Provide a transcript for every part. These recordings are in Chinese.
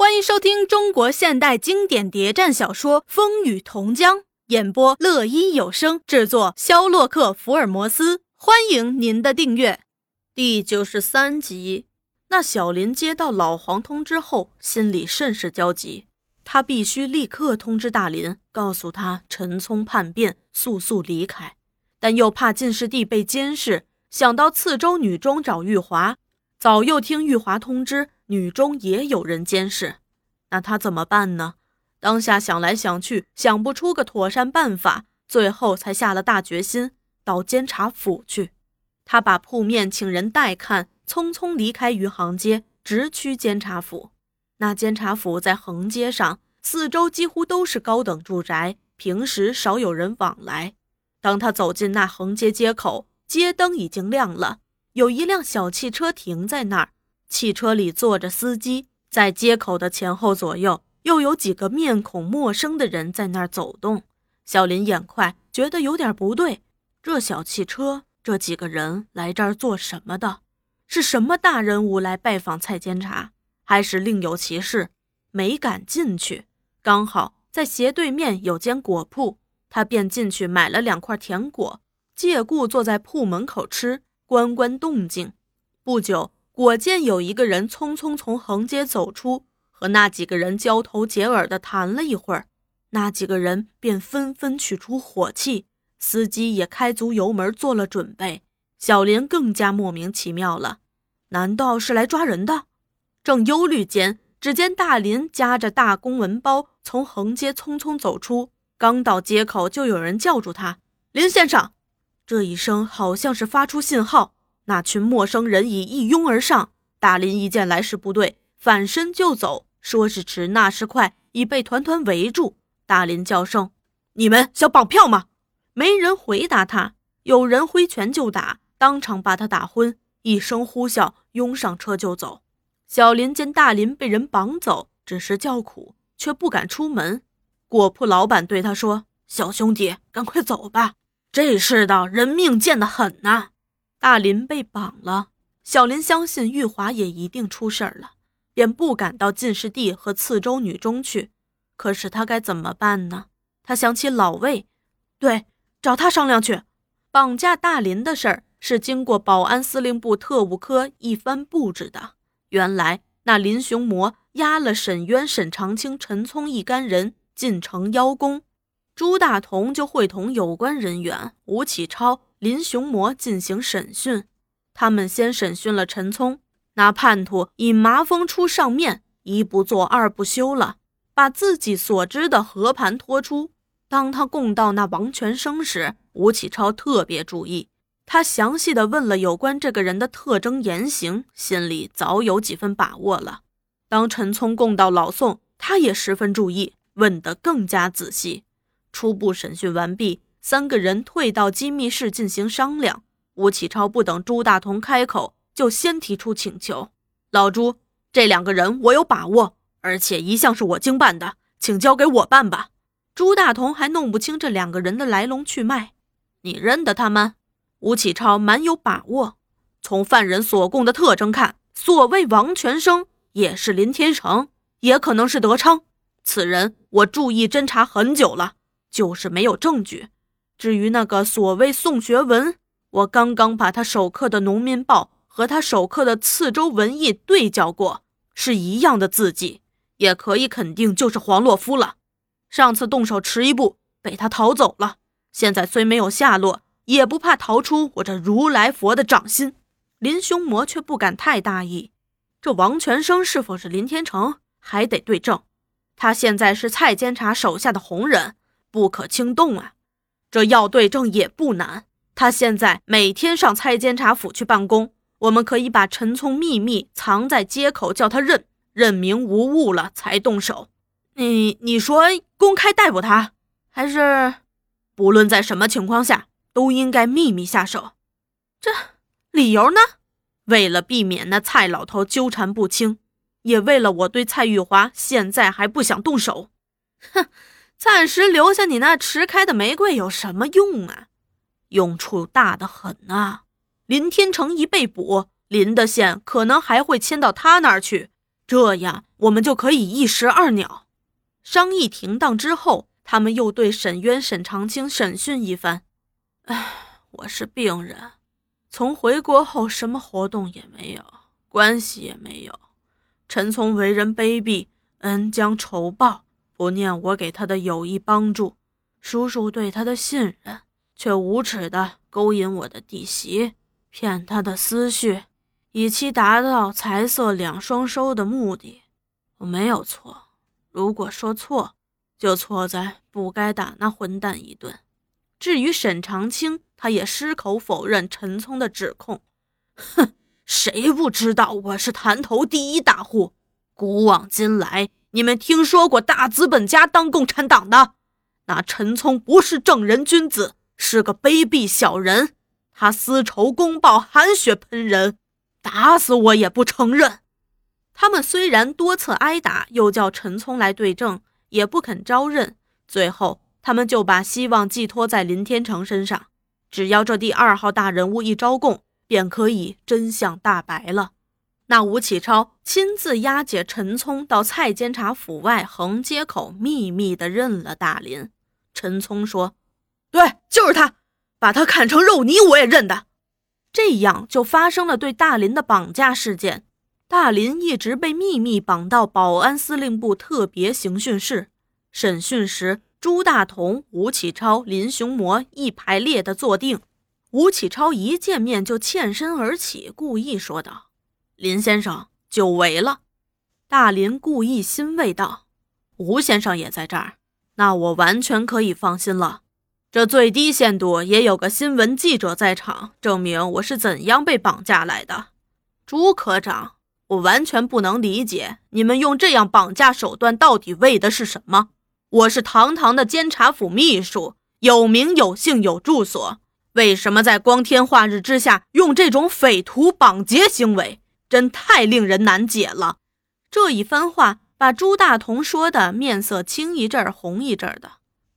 欢迎收听中国现代经典谍战小说《风雨同江》，演播乐一有声，制作肖洛克福尔摩斯。欢迎您的订阅。第九十三集，那小林接到老黄通知后，心里甚是焦急。他必须立刻通知大林，告诉他陈聪叛变，速速离开。但又怕进士第被监视，想到次州女中找玉华，早又听玉华通知。女中也有人监视，那他怎么办呢？当下想来想去，想不出个妥善办法，最后才下了大决心，到监察府去。他把铺面请人代看，匆匆离开余杭街，直趋监察府。那监察府在横街上，四周几乎都是高等住宅，平时少有人往来。当他走进那横街街口，街灯已经亮了，有一辆小汽车停在那儿。汽车里坐着司机，在街口的前后左右，又有几个面孔陌生的人在那儿走动。小林眼快，觉得有点不对。这小汽车，这几个人来这儿做什么的？是什么大人物来拜访蔡监察，还是另有其事？没敢进去。刚好在斜对面有间果铺，他便进去买了两块甜果，借故坐在铺门口吃，观观动静。不久。果见有一个人匆匆从横街走出，和那几个人交头接耳的谈了一会儿，那几个人便纷纷取出火器，司机也开足油门做了准备。小林更加莫名其妙了，难道是来抓人的？正忧虑间，只见大林夹着大公文包从横街匆匆走出，刚到街口就有人叫住他：“林先生！”这一声好像是发出信号。那群陌生人已一拥而上，大林一见来势不对，反身就走。说时迟，那时快，已被团团围住。大林叫声：“你们想绑票吗？”没人回答他。有人挥拳就打，当场把他打昏。一声呼啸，拥上车就走。小林见大林被人绑走，只是叫苦，却不敢出门。果铺老板对他说：“小兄弟，赶快走吧，这世道人命贱得很呐。”大林被绑了，小林相信玉华也一定出事儿了，便不敢到进士第和次州女中去。可是他该怎么办呢？他想起老魏，对，找他商量去。绑架大林的事儿是经过保安司令部特务科一番布置的。原来那林雄模押了沈渊、沈长清、陈聪一干人进城邀功，朱大同就会同有关人员吴启超。林雄模进行审讯，他们先审讯了陈聪，那叛徒以麻风出上面，一不做二不休了，把自己所知的和盘托出。当他供到那王全生时，吴启超特别注意，他详细的问了有关这个人的特征言行，心里早有几分把握了。当陈聪供到老宋，他也十分注意，问得更加仔细。初步审讯完毕。三个人退到机密室进行商量。吴启超不等朱大同开口，就先提出请求：“老朱，这两个人我有把握，而且一向是我经办的，请交给我办吧。”朱大同还弄不清这两个人的来龙去脉。你认得他们？吴启超蛮有把握。从犯人所供的特征看，所谓王全生也是林天成，也可能是德昌。此人我注意侦查很久了，就是没有证据。至于那个所谓宋学文，我刚刚把他手刻的《农民报》和他手刻的《次州文艺》对较过，是一样的字迹，也可以肯定就是黄洛夫了。上次动手迟一步，被他逃走了。现在虽没有下落，也不怕逃出我这如来佛的掌心。林凶魔却不敢太大意，这王全生是否是林天成，还得对证。他现在是蔡监察手下的红人，不可轻动啊。这要对证也不难。他现在每天上蔡监察府去办公，我们可以把陈聪秘密藏在街口，叫他认认明无误了才动手。你你说公开逮捕他，还是不论在什么情况下都应该秘密下手？这理由呢？为了避免那蔡老头纠缠不清，也为了我对蔡玉华现在还不想动手。哼。暂时留下你那迟开的玫瑰有什么用啊？用处大得很啊！林天成一被捕，林的线可能还会牵到他那儿去。这样我们就可以一石二鸟。商议停当之后，他们又对沈渊、沈长清审讯一番。唉，我是病人，从回国后什么活动也没有，关系也没有。陈聪为人卑鄙，恩将仇报，不念我给他的有益帮助，叔叔对他的信任，却无耻的勾引我的弟媳，骗他的思绪，以期达到财色两双收的目的。我没有错，如果说错，就错在不该打那混蛋一顿。至于沈长清，他也矢口否认陈聪的指控。哼。谁不知道我是潭头第一大户？古往今来，你们听说过大资本家当共产党的？那陈聪不是正人君子，是个卑鄙小人。他私仇公报，含血喷人，打死我也不承认。他们虽然多次挨打，又叫陈聪来对证，也不肯招认。最后，他们就把希望寄托在林天成身上，只要这第二号大人物一招供。便可以真相大白了。那吴启超亲自押解陈聪到蔡监察府外横街口，秘密的认了大林。陈聪说：“对，就是他，把他砍成肉泥，我也认的。”这样就发生了对大林的绑架事件。大林一直被秘密绑到保安司令部特别刑讯室。审讯时，朱大同、吴启超、林雄模一排列的坐定。吴启超一见面就欠身而起，故意说道：“林先生久违了。”大林故意欣慰道：“吴先生也在这儿，那我完全可以放心了。这最低限度也有个新闻记者在场，证明我是怎样被绑架来的。”朱科长，我完全不能理解你们用这样绑架手段到底为的是什么？我是堂堂的监察府秘书，有名有姓有住所。为什么在光天化日之下用这种匪徒绑劫行为，真太令人难解了。这一番话把朱大同说的面色青一阵红一阵的，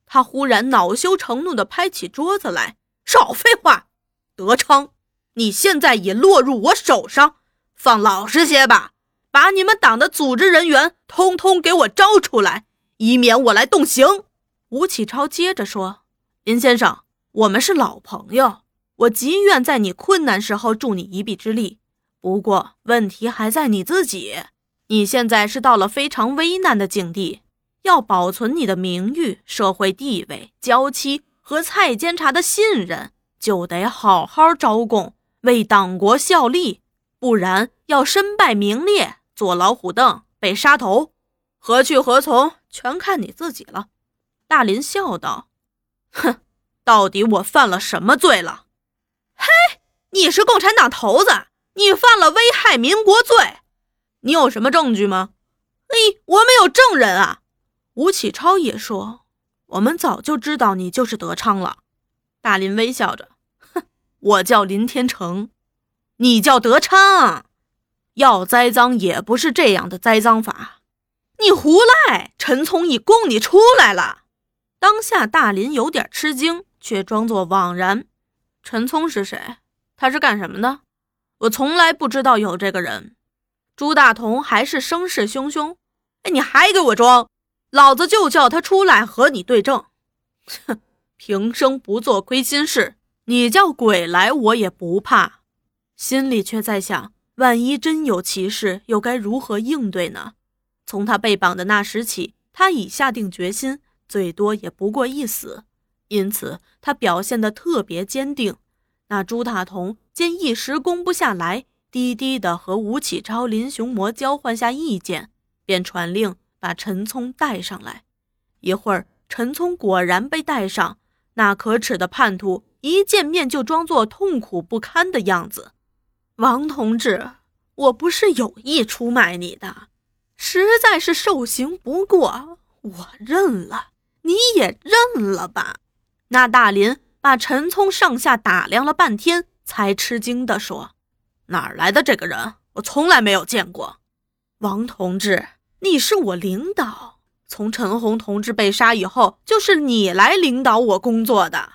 他忽然恼羞成怒地拍起桌子来：“少废话！德昌，你现在已落入我手上，放老实些吧，把你们党的组织人员通通给我招出来，以免我来动刑。”吴启超接着说：“林先生。”我们是老朋友，我极愿在你困难时候助你一臂之力。不过问题还在你自己，你现在是到了非常危难的境地，要保存你的名誉、社会地位、娇妻和蔡监察的信任，就得好好招供，为党国效力，不然要身败名裂、坐老虎凳、被杀头，何去何从，全看你自己了。大林笑道：“哼。”到底我犯了什么罪了？嘿，你是共产党头子，你犯了危害民国罪，你有什么证据吗？嘿，我们有证人啊。吴启超也说，我们早就知道你就是德昌了。大林微笑着，哼，我叫林天成，你叫德昌，要栽赃也不是这样的栽赃法。你胡赖，陈聪已供你出来了。当下大林有点吃惊。却装作惘然。陈聪是谁？他是干什么的？我从来不知道有这个人。朱大同还是声势汹汹。哎，你还给我装！老子就叫他出来和你对证。哼，平生不做亏心事，你叫鬼来我也不怕。心里却在想：万一真有其事，又该如何应对呢？从他被绑的那时起，他已下定决心，最多也不过一死。因此，他表现得特别坚定。那朱大同见一时攻不下来，低低的和吴启超、林雄模交换下意见，便传令把陈聪带上来。一会儿，陈聪果然被带上。那可耻的叛徒一见面就装作痛苦不堪的样子。王同志，我不是有意出卖你的，实在是受刑不过，我认了，你也认了吧。那大林把陈聪上下打量了半天，才吃惊地说：“哪儿来的这个人？我从来没有见过。”王同志，你是我领导，从陈红同志被杀以后，就是你来领导我工作的。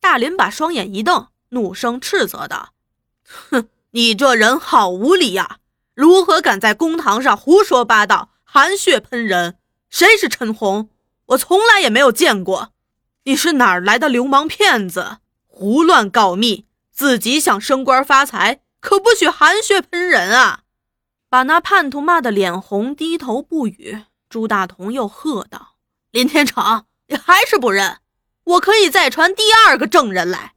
大林把双眼一瞪，怒声斥责道：“哼，你这人好无礼呀！如何敢在公堂上胡说八道、含血喷人？谁是陈红？我从来也没有见过。你是哪儿来的流氓骗子？胡乱告密，自己想升官发财，可不许含血喷人啊！把那叛徒骂得脸红，低头不语。朱大同又喝道：“林天成，你还是不认？我可以再传第二个证人来。”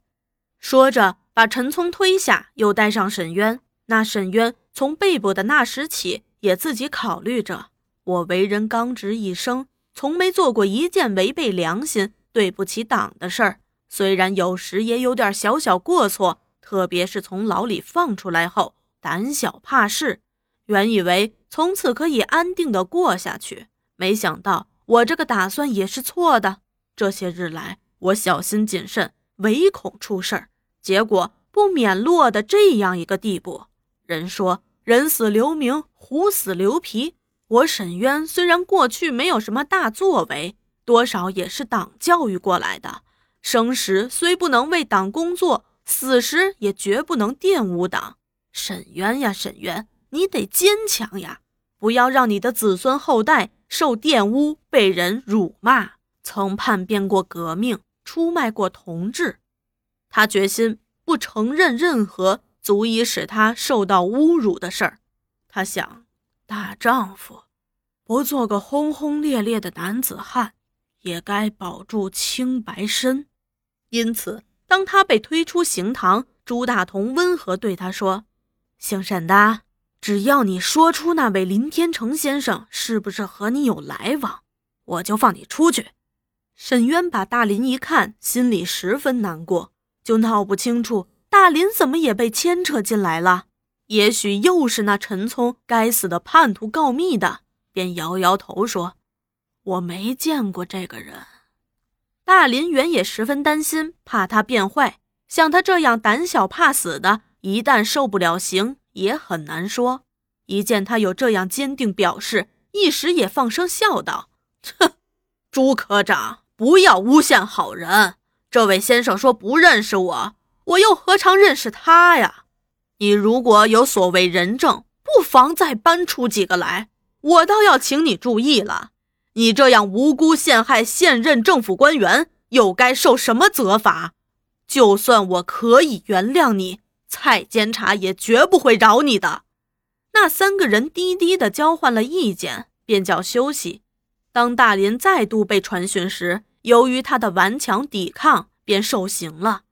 说着，把陈聪推下，又带上沈渊。那沈渊从被捕的那时起，也自己考虑着：我为人刚直一生，从没做过一件违背良心、对不起党的事儿。虽然有时也有点小小过错，特别是从牢里放出来后，胆小怕事，原以为从此可以安定的过下去，没想到我这个打算也是错的。这些日来，我小心谨慎，唯恐出事儿，结果不免落得这样一个地步。人说人死留名，虎死留皮。我沈渊虽然过去没有什么大作为，多少也是党教育过来的。生时虽不能为党工作，死时也绝不能玷污党。沈渊呀，沈渊，你得坚强呀！不要让你的子孙后代受玷污，被人辱骂。曾叛变过革命，出卖过同志，他决心不承认任何。足以使他受到侮辱的事儿，他想，大丈夫不做个轰轰烈烈的男子汉，也该保住清白身。因此，当他被推出刑堂，朱大同温和对他说：“姓沈的，只要你说出那位林天成先生是不是和你有来往，我就放你出去。”沈渊把大林一看，心里十分难过，就闹不清楚。大林怎么也被牵扯进来了？也许又是那陈聪该死的叛徒告密的，便摇摇头说：“我没见过这个人。”大林原也十分担心，怕他变坏。像他这样胆小怕死的，一旦受不了刑，也很难说。一见他有这样坚定表示，一时也放声笑道：“哼，朱科长，不要诬陷好人。这位先生说不认识我。”我又何尝认识他呀？你如果有所谓人证，不妨再搬出几个来。我倒要请你注意了，你这样无辜陷害现任政府官员，又该受什么责罚？就算我可以原谅你，蔡监察也绝不会饶你的。那三个人低低的交换了意见，便叫休息。当大林再度被传讯时，由于他的顽强抵抗，便受刑了。